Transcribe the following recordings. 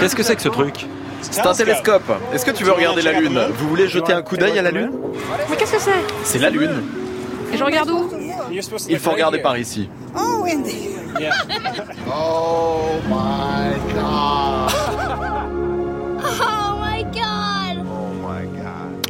Qu'est-ce que c'est que ce truc C'est un télescope. Est-ce que tu veux regarder la Lune Vous voulez jeter un coup d'œil à la Lune Mais qu'est-ce que c'est C'est la Lune. Et je regarde où Il faut regarder par ici. Oh, Wendy. Oh my god.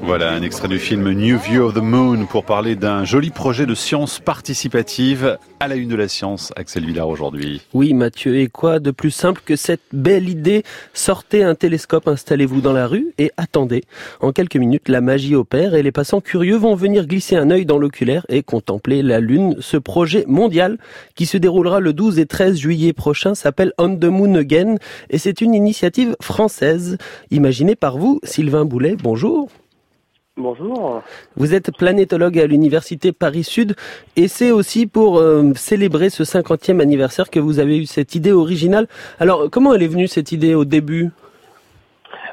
Voilà un extrait du film New View of the Moon pour parler d'un joli projet de science participative à la une de la science. Axel Villard aujourd'hui. Oui, Mathieu, et quoi de plus simple que cette belle idée? Sortez un télescope, installez-vous dans la rue et attendez. En quelques minutes, la magie opère et les passants curieux vont venir glisser un œil dans l'oculaire et contempler la Lune. Ce projet mondial qui se déroulera le 12 et 13 juillet prochain s'appelle On the Moon Again et c'est une initiative française imaginée par vous, Sylvain Boulet. Bonjour. Bonjour. Vous êtes planétologue à l'université Paris-Sud et c'est aussi pour euh, célébrer ce 50e anniversaire que vous avez eu cette idée originale. Alors, comment elle est venue cette idée au début?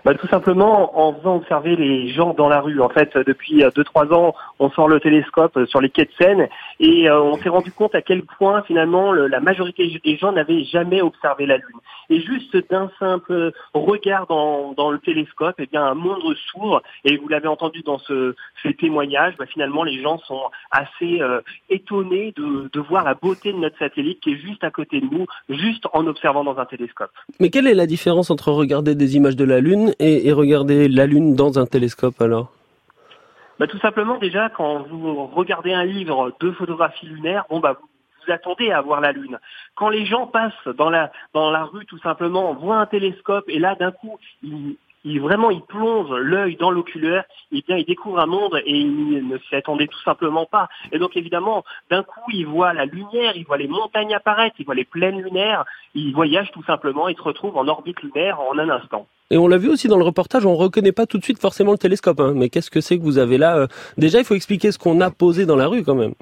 Bah, tout simplement en faisant observer les gens dans la rue. En fait, depuis 2-3 ans, on sort le télescope euh, sur les quais de Seine et euh, on s'est rendu compte à quel point finalement le- la majorité des gens n'avaient jamais observé la Lune. Et juste d'un simple regard dans, dans le télescope, eh bien un monde s'ouvre. Et vous l'avez entendu dans ce, ces témoignages, bah, finalement les gens sont assez euh, étonnés de, de voir la beauté de notre satellite qui est juste à côté de nous, juste en observant dans un télescope. Mais quelle est la différence entre regarder des images de la Lune et, et regarder la Lune dans un télescope alors Bah, tout simplement, déjà, quand vous regardez un livre de photographie lunaire, bon, bah, vous, vous attendez à voir la Lune. Quand les gens passent dans la, dans la rue, tout simplement, voient un télescope et là, d'un coup, ils, ils- vraiment, ils plongent l'œil dans l'oculaire, et bien, ils découvrent un monde et ils ne s'y attendaient tout simplement pas. Et donc, évidemment, d'un coup, ils voient la lumière, ils voient les montagnes apparaître, ils voient les plaines lunaires, ils voyagent tout simplement et se retrouvent en orbite lunaire en un instant. Et on l'a vu aussi dans le reportage, on reconnaît pas tout de suite forcément le télescope. hein. Mais qu'est-ce que c'est que vous avez là euh? Déjà, il faut expliquer ce qu'on a posé dans la rue quand même.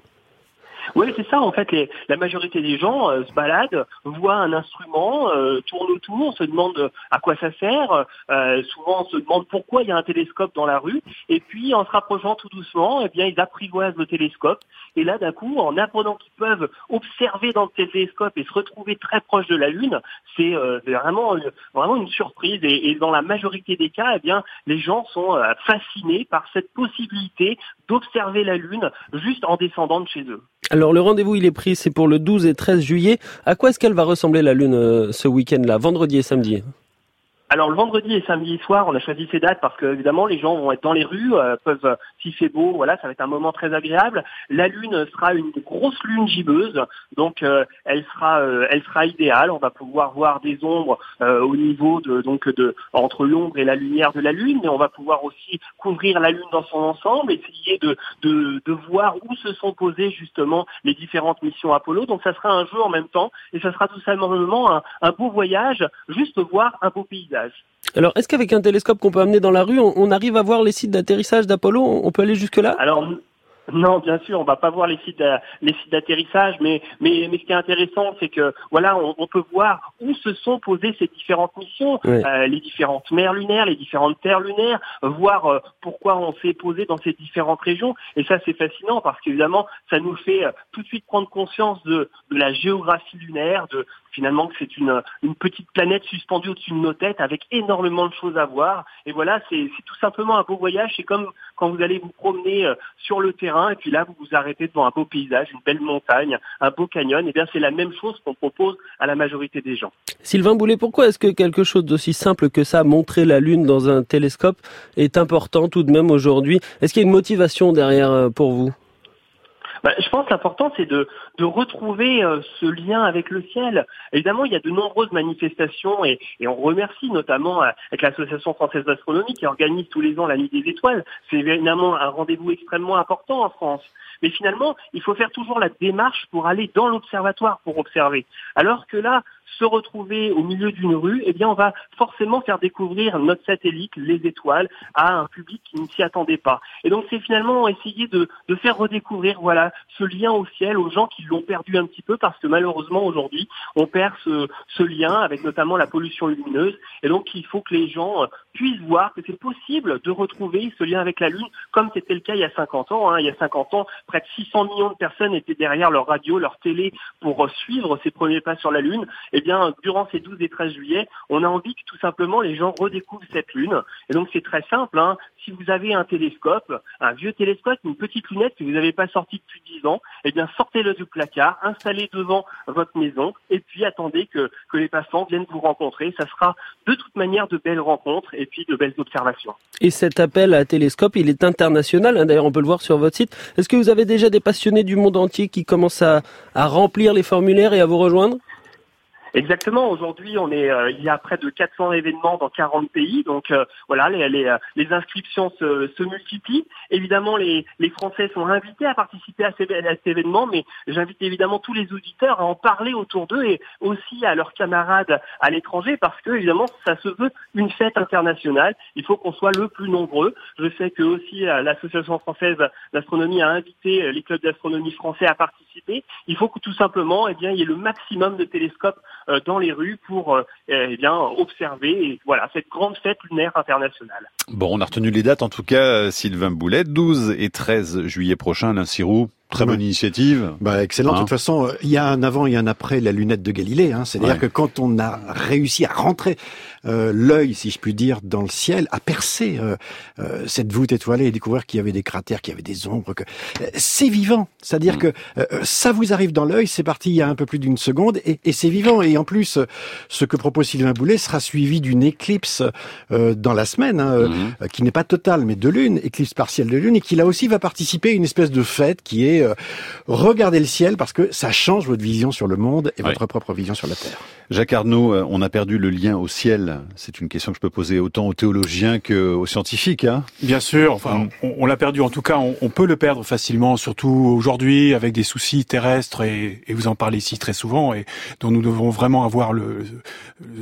Oui, c'est ça. En fait, les- la majorité des gens euh, se baladent, voient un instrument, euh, tournent autour, se demandent à quoi ça sert. euh, souvent, se demandent pourquoi il y a un télescope dans la rue. Et puis, en se rapprochant tout doucement, eh bien, ils apprivoisent le télescope. Et là, d'un coup, en apprenant qu'ils peuvent observer dans le télescope et se retrouver très proche de la Lune, c'est euh, c'est vraiment, une- vraiment une surprise. Et, et dans la majorité des cas, eh bien, les gens sont euh, fascinés par cette possibilité d'observer la Lune juste en descendant de chez eux. Alors le rendez-vous il est pris, c'est pour le 12 et 13 juillet. À quoi est-ce qu'elle va ressembler la Lune euh, ce week-end-là, vendredi et samedi? Alors le vendredi et samedi soir, on a choisi ces dates parce que évidemment les gens vont être dans les rues, euh, peuvent, euh, s'il fait beau, voilà, ça va être un moment très agréable. La lune sera une grosse lune gibbeuse, donc euh, elle sera, elle sera idéale. On va pouvoir voir des ombres au niveau de, donc de entre l'ombre et la lumière de la lune, mais on va pouvoir aussi couvrir la lune dans son ensemble, essayer de, de, de voir où se sont posées justement les différentes missions Apollo. Donc ça sera un jeu en même temps et ça sera tout simplement un, un beau voyage, juste voir un beau paysage. Alors est-ce qu'avec un télescope qu'on peut amener dans la rue, on, on arrive à voir les sites d'atterrissage d'Apollo? On on peut aller jusque-là? Alors non, bien sûr, on va pas voir les sites, d'a- les sites d'atterrissage, mais, mais, mais ce qui est intéressant, c'est que voilà, on, on peut voir où se sont posées ces différentes missions, euh, les différentes mers lunaires, les différentes terres lunaires, voir euh, pourquoi on s'est posé dans ces différentes régions. Et ça, c'est fascinant parce qu'évidemment, ça nous fait euh, tout de suite prendre conscience de, de la géographie lunaire, de finalement que c'est une, une petite planète suspendue au-dessus de nos têtes avec énormément de choses à voir. Et voilà, c'est c'est tout simplement un beau voyage. C'est comme quand vous allez vous promener euh, sur le terrain et puis là, vous vous arrêtez devant un beau paysage, une belle montagne, un beau canyon. Et bien, c'est la même chose qu'on propose à la majorité des gens. Sylvain Boulet, pourquoi est-ce que quelque chose d'aussi simple que ça, montrer la Lune dans un télescope, est important tout de même aujourd'hui? Est-ce qu'il y a une motivation derrière euh, pour vous? Bah, je pense que l'important, c'est de, de retrouver euh, ce lien avec le ciel. Évidemment, il y a de nombreuses manifestations et, et on remercie notamment euh, avec l'Association française d'astronomie qui organise tous les ans la Nuit des étoiles. C'est évidemment un rendez-vous extrêmement important en France. Mais finalement, il faut faire toujours la démarche pour aller dans l'observatoire pour observer. Alors que là, se retrouver au milieu d'une rue, eh bien, on va forcément faire découvrir notre satellite, les étoiles, à un public qui ne s'y attendait pas. Et donc, c'est finalement essayer de, faire redécouvrir, voilà, ce lien au ciel aux gens qui l'ont perdu un petit peu parce que malheureusement, aujourd'hui, on perd ce, lien avec notamment la pollution lumineuse. Et donc, il faut que les gens euh, puissent voir que c'est possible de retrouver ce lien avec la Lune, comme c'était le cas il y a 50 ans. hein. Il y a 50 ans, près de 600 millions de personnes étaient derrière leur radio, leur télé pour euh, suivre ces premiers pas sur la Lune. Eh bien, durant ces 12 et 13 juillet, on a envie que tout simplement les gens redécouvrent cette lune. Et donc c'est très simple. Hein. Si vous avez un télescope, un vieux télescope, une petite lunette que vous n'avez pas sortie depuis 10 ans, eh bien sortez-le du placard, installez devant votre maison et puis attendez que, que les passants viennent vous rencontrer. Ça sera de toute manière de belles rencontres et puis de belles observations. Et cet appel à télescope, il est international. Hein. D'ailleurs, on peut le voir sur votre site. Est-ce que vous avez déjà des passionnés du monde entier qui commencent à, à remplir les formulaires et à vous rejoindre? Exactement. Aujourd'hui, on est, euh, il y a près de 400 événements dans 40 pays. Donc euh, voilà, les, les, euh, les inscriptions se, se, multiplient. Évidemment, les, les, Français sont invités à participer à, à cet événement, mais j'invite évidemment tous les auditeurs à en parler autour d'eux et aussi à leurs camarades à l'étranger, parce que évidemment, ça se veut une fête internationale. Il faut qu'on soit le plus nombreux. Je sais que aussi l'association française d'astronomie a invité les clubs d'astronomie français à participer. Il faut que tout simplement, eh bien, il y ait le maximum de télescopes euh, dans les rues pour euh, eh bien observer voilà cette grande fête lunaire internationale. Bon, on a retenu les dates en tout cas, euh, Sylvain Boulet, 12 et 13 juillet prochain, l'Incirou Très bonne initiative. Bah, excellent. De Hein toute façon, euh, il y a un avant et un après la lunette de Galilée. Hein. C'est-à-dire Ouais. que quand on a réussi à rentrer euh, l'œil, si je puis dire, dans le ciel, à percer euh, euh, cette voûte étoilée et découvrir qu'il y avait des cratères, qu'il y avait des ombres, que euh, c'est vivant. C'est-à-dire Mm. que euh, ça vous arrive dans l'œil, c'est parti il y a un peu plus d'une seconde et, et c'est vivant. Et en plus, ce que propose Sylvain Boulet sera suivi d'une éclipse euh, dans la semaine, hein, euh, qui n'est pas totale, mais de lune, éclipse partielle de lune, et qui là aussi va participer à une espèce de fête qui est euh, regarder le ciel parce que ça change votre vision sur le monde et Ouais. votre propre vision sur la Terre. Jacques Arnaud, euh, on a perdu le lien au ciel. C'est une question que je peux poser autant aux théologiens qu'aux scientifiques. Hein Bien sûr, enfin, Mm. on, on l'a perdu. En tout cas, on, on peut le perdre facilement, surtout aujourd'hui avec des soucis terrestres et, et vous en parlez ici très souvent et dont nous devons vraiment avoir le,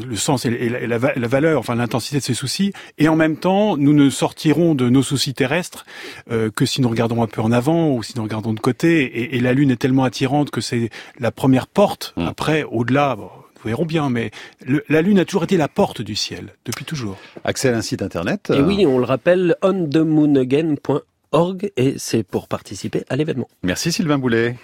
le sens et, et la, et la va- la valeur, enfin l'intensité de ces soucis. Et en même temps, nous ne sortirons de nos soucis terrestres euh, que si nous regardons un peu en avant ou si nous regardons de côté. Et, et la Lune est tellement attirante que c'est la première porte. Mm. Après, au-delà. Bon, nous verrons bien, mais le- la Lune a toujours été la porte du ciel, depuis toujours. Accès à un site internet. Et euh, oui, on le rappelle, onthemoonagain.org et c'est pour participer à l'événement. Merci Sylvain Boulet.